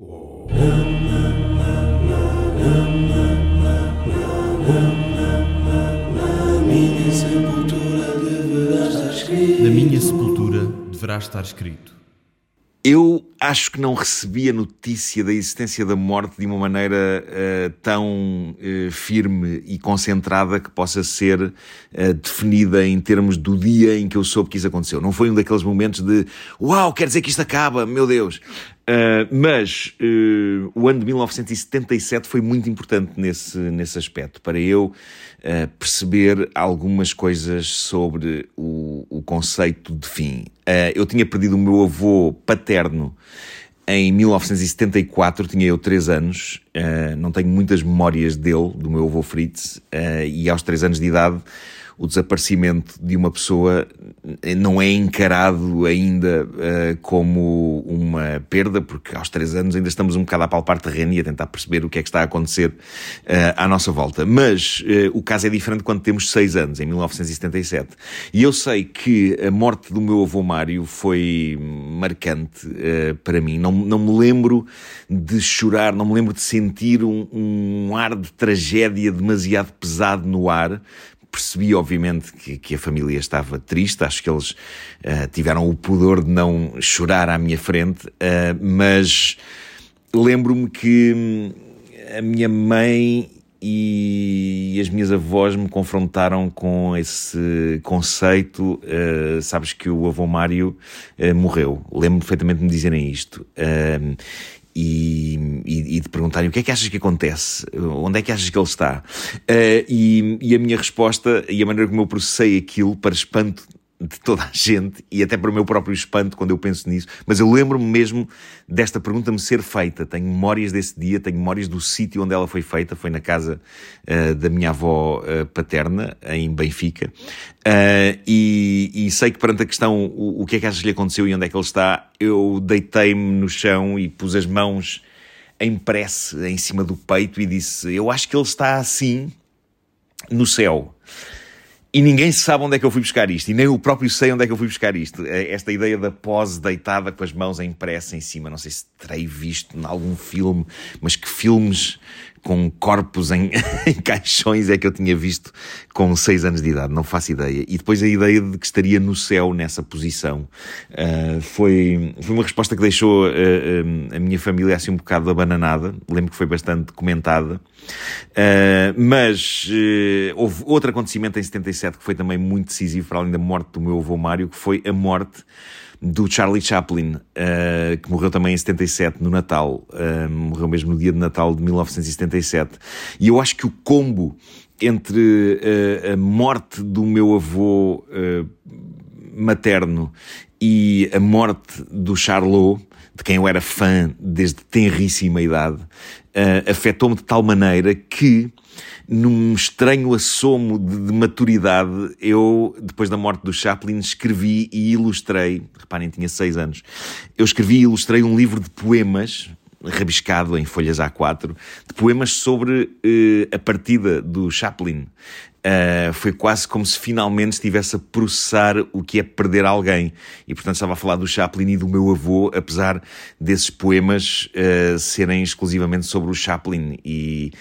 Na minha sepultura deverá estar escrito. Eu acho que não recebi a notícia da existência da morte de uma maneira uh, tão uh, firme e concentrada que possa ser uh, definida em termos do dia em que eu soube que isso aconteceu. Não foi um daqueles momentos de uau, quer dizer que isto acaba, meu Deus. Mas o ano de 1977 foi muito importante nesse, nesse aspecto, para eu perceber algumas coisas sobre o, o conceito de fim. eu tinha perdido o meu avô paterno em 1974, tinha eu 3 anos, uh, não tenho muitas memórias dele, do meu avô Fritz, uh, e aos 3 anos de idade o desaparecimento de uma pessoa não é encarado ainda uh, como uma perda, porque aos três anos ainda estamos um bocado a palpar terreno e a tentar perceber o que é que está a acontecer uh, à nossa volta. Mas uh, o caso é diferente quando temos seis anos, em 1977. E eu sei que a morte do meu avô Mário foi marcante para mim. Não, não me lembro de chorar, não me lembro de sentir um, um ar de tragédia demasiado pesado no ar, percebi, obviamente, que, que, a família estava triste. Acho que eles uh, tiveram o pudor de não chorar à minha frente, uh, mas lembro-me que hum, a minha mãe e as minhas avós me confrontaram com esse conceito. Uh, sabes que o avô Mário morreu. Lembro perfeitamente de me dizerem isto e, e, e, de perguntarem o que é que achas que acontece, onde é que achas que ele está. Uh, e, e, a minha resposta e a maneira como eu processei aquilo, para espanto de toda a gente e até para o meu próprio espanto quando eu penso nisso, mas eu lembro-me mesmo desta pergunta me ser feita. Tenho memórias desse dia, tenho memórias do sítio onde ela foi feita, foi na casa uh, da minha avó uh, paterna, em Benfica, uh, e, e, sei que perante a questão o, o, que é que achas que lhe aconteceu e onde é que ele está, eu deitei-me no chão e pus as mãos em prece em cima do peito e disse: Eu acho que ele está assim no céu. E ninguém sabe onde é que eu fui buscar isto, e nem eu próprio sei onde é que eu fui buscar isto. É esta ideia da pose deitada com as mãos em pressa em cima. Não sei se terei visto em algum filme, mas que filmes com corpos em, em, caixões é que eu tinha visto com seis anos de idade, não faço ideia. E depois a ideia de que estaria no céu nessa posição uh, foi, foi uma resposta que deixou uh, uh, a minha família assim um bocado abananada. Lembro que foi bastante comentada. mas houve outro acontecimento em 77 que foi também muito decisivo, para além da morte do meu avô Mário, que foi a morte do Charlie Chaplin, uh, que morreu também em 77, no Natal. Uh, morreu mesmo no dia de Natal de 1977. E eu acho que o combo entre uh, a morte do meu avô materno e a morte do Charlot, de quem eu era fã desde tenríssima idade, afetou-me de tal maneira que num estranho assomo de, de, maturidade, eu, depois da morte do Chaplin, escrevi e ilustrei, reparem, tinha seis anos, eu escrevi e ilustrei um livro de poemas, rabiscado em folhas A4, de poemas sobre uh, a partida do Chaplin. Uh, foi quase como se finalmente estivesse a processar o que é perder alguém. E portanto estava a falar do Chaplin e do meu avô, apesar desses poemas uh, serem exclusivamente sobre o Chaplin. E,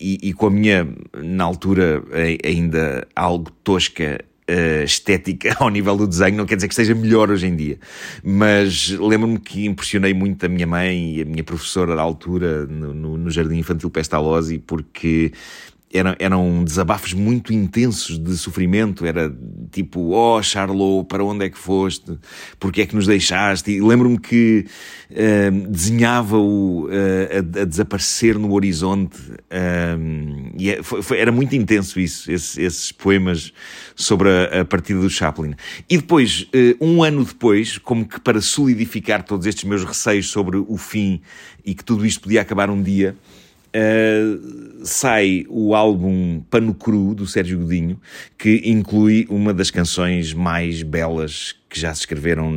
e, e, com a minha, na altura, ainda algo tosca estética ao nível do desenho, não quer dizer que esteja melhor hoje em dia. Mas lembro-me que impressionei muito a minha mãe e a minha professora da altura no, no, no Jardim Infantil Pestalozzi, porque eram, eram desabafos muito intensos de sofrimento. Era tipo, oh Charlot, para onde é que foste? Porquê é que nos deixaste? E lembro-me que uh, desenhava-o uh, a, a, desaparecer no horizonte. Uh, e é, foi, foi, era muito intenso isso, esses, esses poemas sobre a, a, partida do Chaplin. E depois, um ano depois, como que para solidificar todos estes meus receios sobre o fim e que tudo isto podia acabar um dia, Uh, sai o álbum Pano Cru do Sérgio Godinho, que inclui uma das canções mais belas que já se escreveram,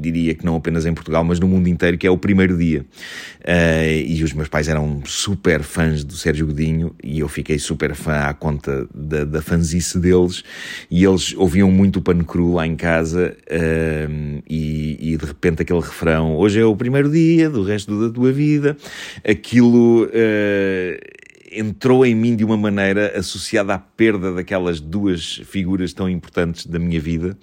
diria que não apenas em Portugal, mas no mundo inteiro, que é o primeiro dia. Uh, e os meus pais eram super fãs do Sérgio Godinho e eu fiquei super fã à conta da, da fanzice deles. E eles ouviam muito o pano cru lá em casa uh, e, e, de repente aquele refrão hoje é o primeiro dia do resto da tua vida. Aquilo uh, entrou em mim de uma maneira associada à perda daquelas duas figuras tão importantes da minha vida,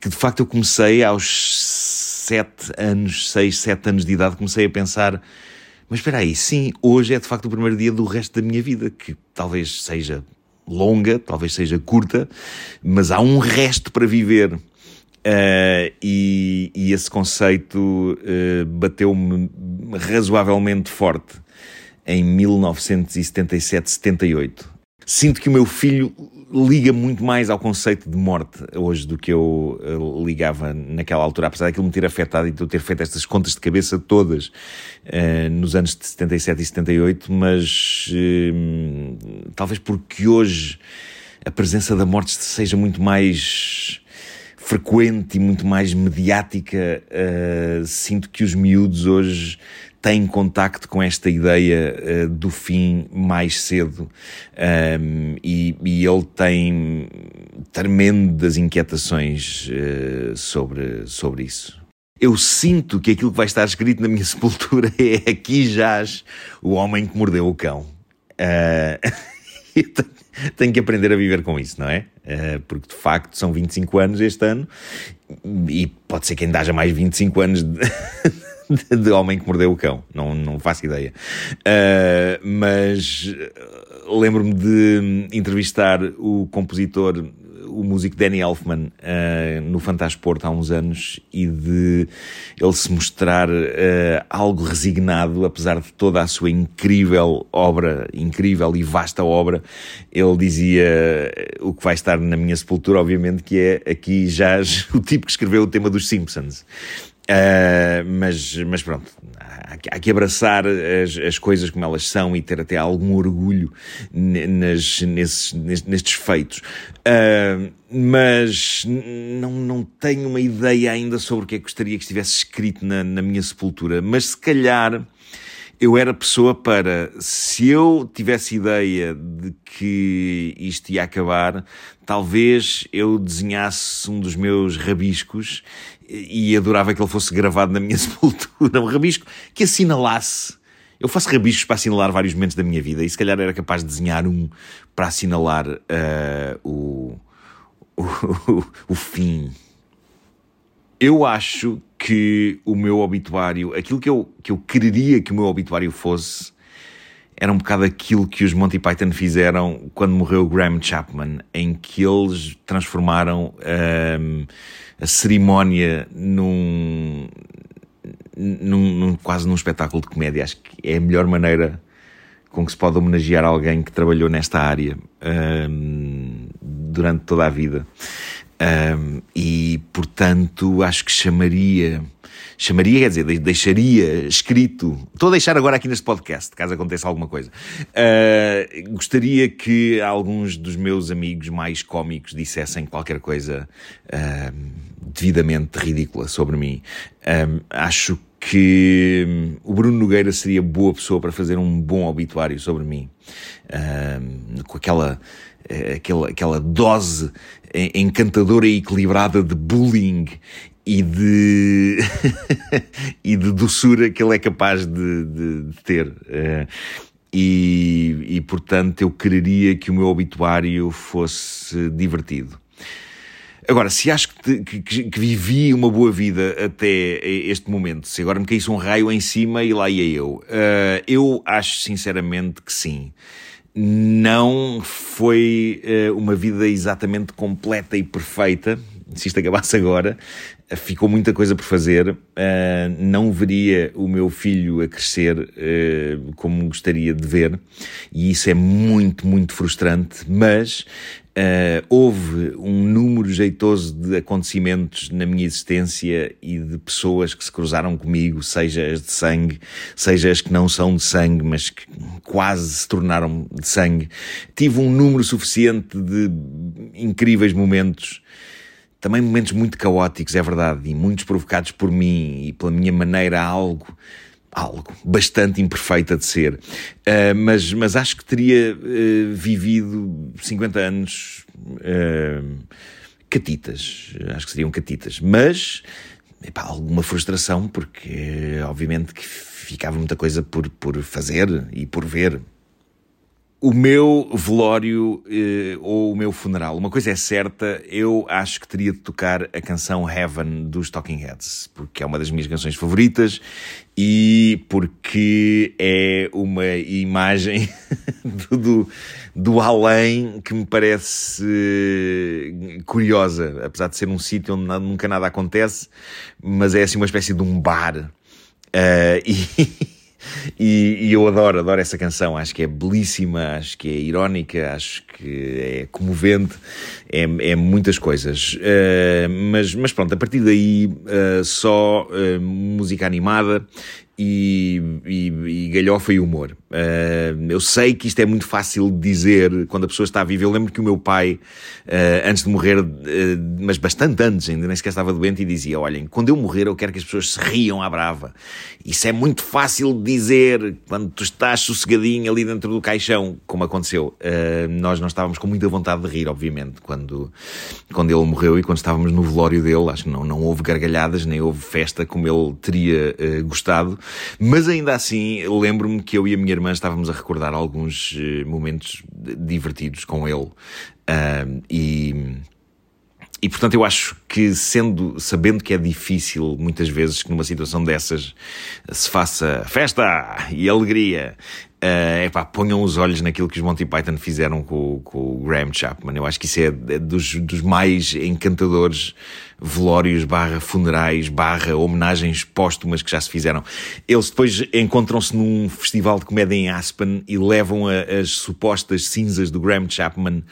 que de facto eu comecei aos sete anos, seis, sete anos de idade, comecei a pensar, mas espera aí, sim, hoje é de facto o primeiro dia do resto da minha vida, que talvez seja longa, talvez seja curta, mas há um resto para viver. Uh, e, e, esse conceito uh, bateu-me razoavelmente forte em 1977-78. Sinto que o meu filho liga muito mais ao conceito de morte hoje do que eu uh, ligava naquela altura, apesar daquilo me ter afetado e de eu ter feito estas contas de cabeça todas uh, nos anos de 77 e 78, mas uh, talvez porque hoje a presença da morte seja muito mais frequente e muito mais mediática, sinto que os miúdos hoje tem contacto com esta ideia uh, do fim mais cedo um, e, e, ele tem tremendas inquietações uh, sobre, sobre isso. Eu sinto que aquilo que vai estar escrito na minha sepultura é aqui jaz o homem que mordeu o cão. Uh, tenho, que aprender a viver com isso, não é? Uh, porque de facto são 25 anos este ano e pode ser que ainda haja mais 25 anos de, de Homem que Mordeu o Cão, não, não faço ideia. Uh, mas lembro-me de entrevistar o compositor, o músico Danny Elfman, uh, no Fantasporto há uns anos e de ele se mostrar uh, algo resignado, apesar de toda a sua incrível obra, incrível e vasta obra. Ele dizia o que vai estar na minha sepultura, obviamente, que é aqui já o tipo que escreveu o tema dos Simpsons. Uh, mas, mas pronto, há, há que abraçar as, as, coisas como elas são e ter até algum orgulho nas, nesses, nestes feitos. Uh, mas não, não tenho uma ideia ainda sobre o que é que gostaria que estivesse escrito na, na minha sepultura. Mas se calhar eu era pessoa para, se eu tivesse ideia de que isto ia acabar, talvez eu desenhasse um dos meus rabiscos e adorava que ele fosse gravado na minha sepultura, um rabisco que assinalasse. Eu faço rabiscos para assinalar vários momentos da minha vida e se calhar era capaz de desenhar um para assinalar uh, o, o, o fim. Eu acho que o meu obituário, aquilo que eu, que eu quereria que o meu obituário fosse, era um bocado aquilo que os Monty Python fizeram quando morreu Graham Chapman, em que eles transformaram. Um, a cerimónia num, num, num, quase num espetáculo de comédia. Acho que é a melhor maneira com que se pode homenagear alguém que trabalhou nesta área um, durante toda a vida. Um, e, portanto, acho que chamaria chamaria, quer dizer, deixaria escrito. Estou a deixar agora aqui neste podcast, caso aconteça alguma coisa. Uh, gostaria que alguns dos meus amigos mais cómicos dissessem qualquer coisa uh, devidamente ridícula sobre mim. Acho que o Bruno Nogueira seria boa pessoa para fazer um bom obituário sobre mim. com aquela, aquela, aquela dose encantadora e equilibrada de bullying e de, e de doçura que ele é capaz de, de, de ter. Uh, e, e, portanto, eu quereria que o meu obituário fosse divertido. Agora, se acho que, que, que, vivi uma boa vida até este momento, se agora me caísse um raio em cima e lá ia eu, uh, eu acho sinceramente que sim. Não foi uh, uma vida exatamente completa e perfeita, se isto acabasse agora, ficou muita coisa por fazer. Uh, não veria o meu filho a crescer uh, como gostaria de ver, e isso é muito, muito frustrante. Mas uh, houve um número jeitoso de acontecimentos na minha existência e de pessoas que se cruzaram comigo, seja as de sangue, seja as que não são de sangue, mas que quase se tornaram de sangue. Tive um número suficiente de incríveis momentos também momentos muito caóticos, é verdade, e muitos provocados por mim e pela minha maneira algo algo bastante imperfeita de ser. Uh, mas, mas acho que teria uh, vivido 50 anos uh, catitas. Acho que seriam catitas. Mas epá, alguma frustração, porque obviamente que ficava muita coisa por, por fazer e por ver o meu velório eh, ou o meu funeral. Uma coisa é certa, eu acho que teria de tocar a canção Heaven dos Talking Heads, porque é uma das minhas canções favoritas e porque é uma imagem do, do, do, além que me parece eh, curiosa, apesar de ser um sítio onde nunca nada acontece, mas é assim uma espécie de um bar. Uh, e e, e, eu adoro, adoro essa canção. Acho que é belíssima, acho que é irónica, acho que é comovente, é, é muitas coisas. Uh, mas, mas pronto, a partir daí uh, só uh, música animada e, e, e galhofa e humor. Uh, eu sei que isto é muito fácil de dizer quando a pessoa está viva. Eu lembro que o meu pai, uh, antes de morrer, uh, mas bastante antes, ainda nem sequer estava doente, e dizia: Olhem, quando eu morrer, eu quero que as pessoas se riam à brava. Isso é muito fácil de dizer quando tu estás sossegadinho ali dentro do caixão, como aconteceu. nós não estávamos com muita vontade de rir, obviamente, quando, quando ele morreu e quando estávamos no velório dele. Acho que não, não houve gargalhadas, nem houve festa como ele teria gostado. Mas ainda assim, lembro-me que eu e a minha irmã estávamos a recordar alguns uh, momentos divertidos com ele. Uh, e. E portanto eu acho que sendo, sabendo que é difícil muitas vezes que numa situação dessas se faça festa e alegria, uh, epá, ponham os olhos naquilo que os Monty Python fizeram com, com o Graham Chapman. Eu acho que isso é, é dos, dos mais encantadores velórios, barra funerais, barra homenagens póstumas que já se fizeram. Eles depois encontram-se num festival de comédia em Aspen e levam a, as supostas cinzas do Graham Chapman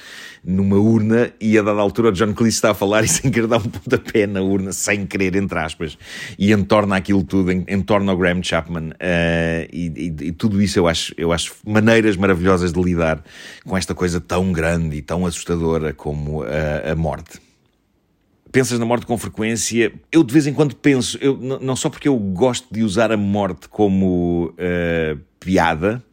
numa urna e a dada altura o John Cleese está a falar e sem querer dar um pontapé na urna, sem querer, entre aspas, e entorna aquilo tudo, entorna o Graham Chapman uh, e, e, e, tudo isso eu acho, eu acho maneiras maravilhosas de lidar com esta coisa tão grande e tão assustadora como a, a morte pensas na morte com frequência. Eu de vez em quando penso, eu, não só porque eu gosto de usar a morte como uh, piada,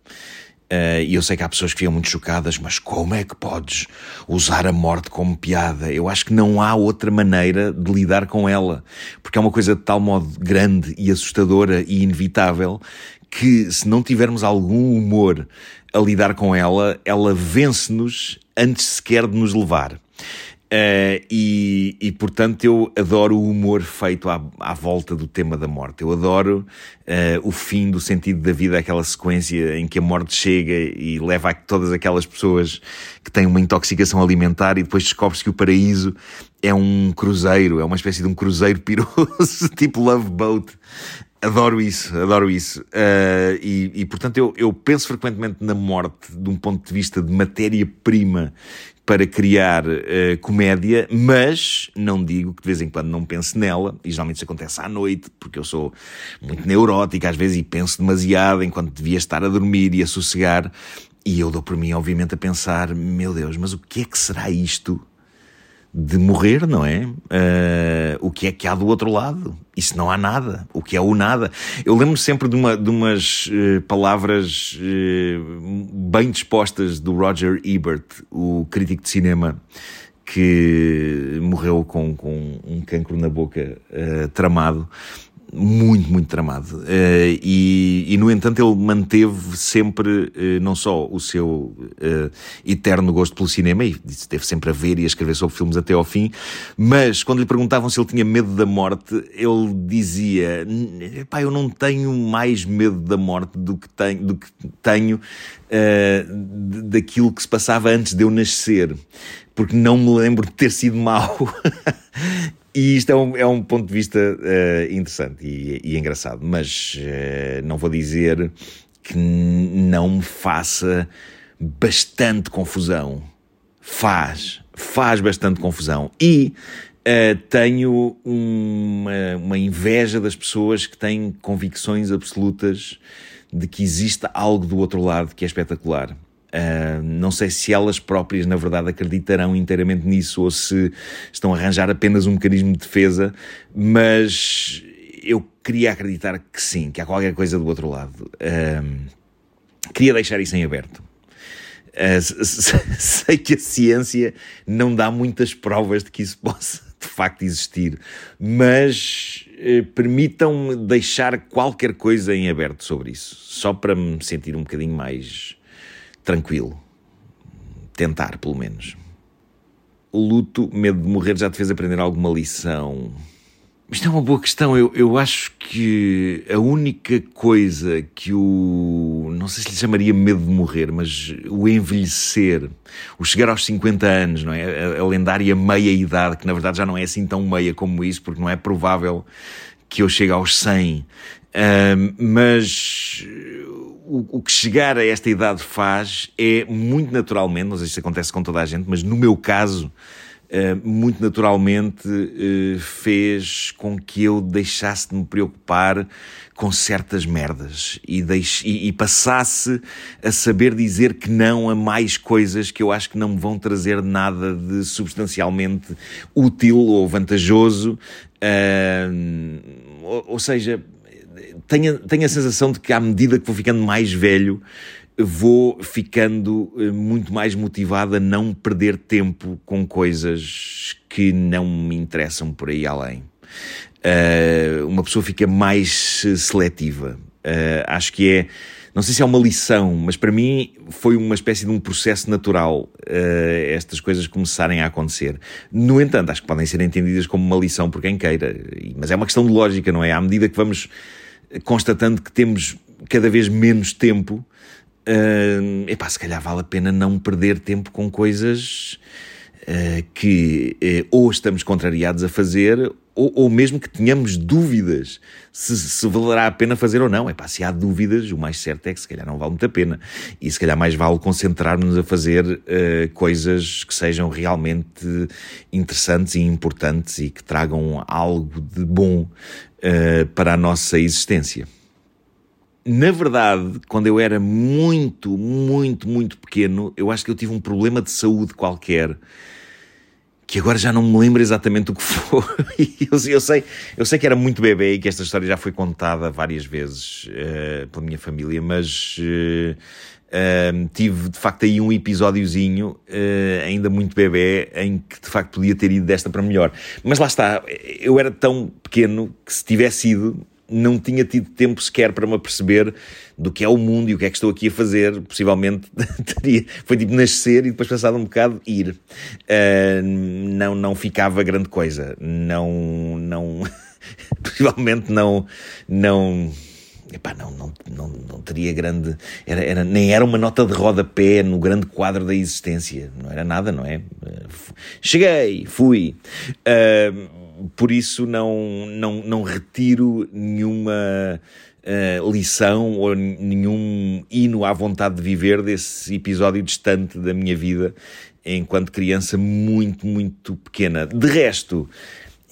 uh, e eu sei que há pessoas que ficam muito chocadas, mas como é que podes usar a morte como piada? Eu acho que não há outra maneira de lidar com ela, porque é uma coisa de tal modo grande e assustadora e inevitável que se não tivermos algum humor a lidar com ela, ela vence-nos antes sequer de nos levar. Uh, e, e, portanto eu adoro o humor feito à, à volta do tema da morte. Eu adoro uh, o fim do sentido da vida, aquela sequência em que a morte chega e leva a todas aquelas pessoas que têm uma intoxicação alimentar e depois descobre-se que o paraíso é um cruzeiro, é uma espécie de um cruzeiro piroso, tipo Love Boat. Adoro isso, adoro isso. Uh, e, e, portanto, eu, eu penso frequentemente na morte de um ponto de vista de matéria-prima para criar uh, comédia, mas não digo que de vez em quando não pense nela, e geralmente isso acontece à noite, porque eu sou muito neurótica às vezes e penso demasiado enquanto devia estar a dormir e a sossegar, e eu dou por mim, obviamente, a pensar: meu Deus, mas o que é que será isto de morrer, não é? Uh, o que é que há do outro lado? Isso não há nada. O que é o nada? Eu lembro sempre de, uma, de umas uh, palavras uh, bem dispostas do Roger Ebert, o crítico de cinema, que morreu com, com um cancro na boca tramado muito, muito tramado. Uh, e, e, no entanto, ele manteve sempre uh, não só o seu uh, eterno gosto pelo cinema, e esteve sempre a ver e a escrever sobre filmes até ao fim, mas quando lhe perguntavam se ele tinha medo da morte, ele dizia: pá, eu não tenho mais medo da morte do que tenho, do que tenho daquilo que se passava antes de eu nascer porque não me lembro de ter sido mau. E isto é um, é um ponto de vista uh, interessante e, e, engraçado, mas uh, não vou dizer que não me faça bastante confusão. Faz, faz bastante confusão. E uh, tenho uma, uma inveja das pessoas que têm convicções absolutas de que existe algo do outro lado que é espetacular. Uh, não sei se elas próprias, na verdade, acreditarão inteiramente nisso ou se estão a arranjar apenas um mecanismo de defesa, mas eu queria acreditar que sim, que há qualquer coisa do outro lado. Uh, queria deixar isso em aberto. Uh, sei que a ciência não dá muitas provas de que isso possa de facto existir, mas eh, permitam-me deixar qualquer coisa em aberto sobre isso, só para me sentir um bocadinho mais tranquilo. Tentar, pelo menos. O luto, medo de morrer, já te fez aprender alguma lição? Isto é uma boa questão. Eu, eu acho que a única coisa que o. Não sei se lhe chamaria medo de morrer, mas o envelhecer, o chegar aos 50 anos, não é? A, a lendária meia-idade, que na verdade já não é assim tão meia como isso, porque não é provável que eu chegue aos 100. Uh, mas o, o, que chegar a esta idade faz é muito naturalmente, se isso acontece com toda a gente, mas no meu caso, uh, muito naturalmente uh, fez com que eu deixasse de me preocupar com certas merdas e, deixe, e, e, passasse a saber dizer que não a mais coisas que eu acho que não me vão trazer nada de substancialmente útil ou vantajoso. ou, ou seja, tenho, tenho a sensação de que, à medida que vou ficando mais velho, vou ficando eh, muito mais motivado a não perder tempo com coisas que não me interessam por aí além. Uh, uma pessoa fica mais seletiva. Uh, acho que é. Não sei se é uma lição, mas para mim foi uma espécie de um processo natural uh, estas coisas começarem a acontecer. No entanto, acho que podem ser entendidas como uma lição por quem queira. Mas é uma questão de lógica, não é? À medida que vamos constatando que temos cada vez menos tempo, uh, epá, se calhar vale a pena não perder tempo com coisas uh, que uh, ou estamos contrariados a fazer ou, ou, mesmo que tenhamos dúvidas se, se valerá a pena fazer ou não. Epá, se há dúvidas, o mais certo é que se calhar não vale muito a pena. E se calhar mais vale concentrarmos-nos a fazer uh, coisas que sejam realmente interessantes e importantes e que tragam algo de bom uh, para a nossa existência. Na verdade, quando eu era muito, muito, muito pequeno, eu acho que eu tive um problema de saúde qualquer que agora já não me lembro exatamente o que foi. eu, eu, sei, eu sei que era muito bebê e que esta história já foi contada várias vezes uh, pela minha família, mas uh, uh, tive de facto aí um episódiozinho, ainda muito bebê, em que de facto podia ter ido desta para melhor. Mas lá está, eu era tão pequeno que se tivesse ido, não tinha tido tempo sequer para me aperceber do que é o mundo e o que é que estou aqui a fazer. Possivelmente teria, foi tipo nascer e depois passado um bocado ir. Uh, não, não ficava grande coisa. Não, não, possivelmente não, não, Epá, não, não, não, não teria grande. Era, era, nem era uma nota de rodapé no grande quadro da existência. Não era nada, não é? Cheguei, fui. Uh, por isso não, não, não retiro nenhuma uh, lição ou nenhum hino à vontade de viver desse episódio distante da minha vida enquanto criança muito, muito pequena. De resto,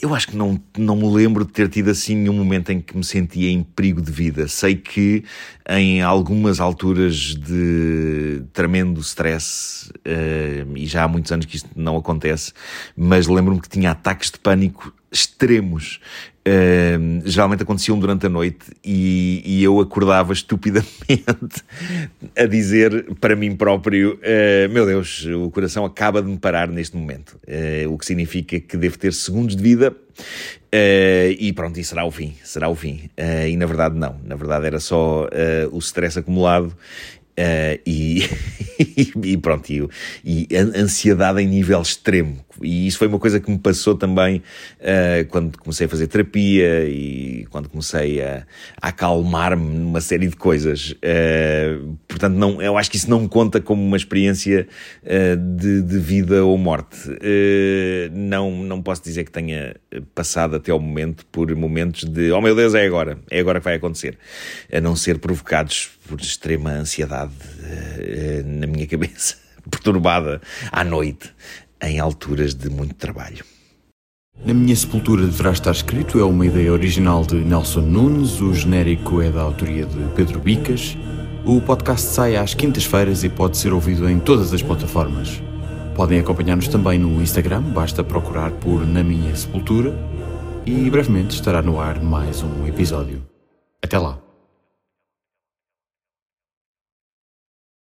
eu acho que não, não me lembro de ter tido assim nenhum momento em que me sentia em perigo de vida. Sei que em algumas alturas de tremendo stress, uh, e já há muitos anos que isto não acontece, mas lembro-me que tinha ataques de pânico extremos Uh, geralmente aconteciam durante a noite e, e, eu acordava estupidamente a dizer para mim próprio: uh, Meu Deus, o coração acaba de me parar neste momento. Uh, o que significa que devo ter segundos de vida e pronto, e será o fim. Será o fim. e na verdade, não. Na verdade, era só o stress acumulado Uh, e, e, pronto, e, e ansiedade em nível extremo. E isso foi uma coisa que me passou também uh, quando comecei a fazer terapia e quando comecei a, a acalmar-me numa série de coisas. Uh, portanto, não, eu acho que isso não conta como uma experiência de, de, vida ou morte. não, não posso dizer que tenha passado até ao momento por momentos de oh meu Deus, é agora, é agora que vai acontecer. A não ser provocados por extrema ansiedade uh, na minha cabeça, perturbada à noite, em alturas de muito trabalho. Na minha sepultura deverá estar escrito, é uma ideia original de Nelson Nunes, o genérico é da autoria de Pedro Bicas. O podcast sai às quintas-feiras e pode ser ouvido em todas as plataformas. Podem acompanhar-nos também no Instagram, basta procurar por Na Minha Sepultura e brevemente estará no ar mais um episódio. Até lá!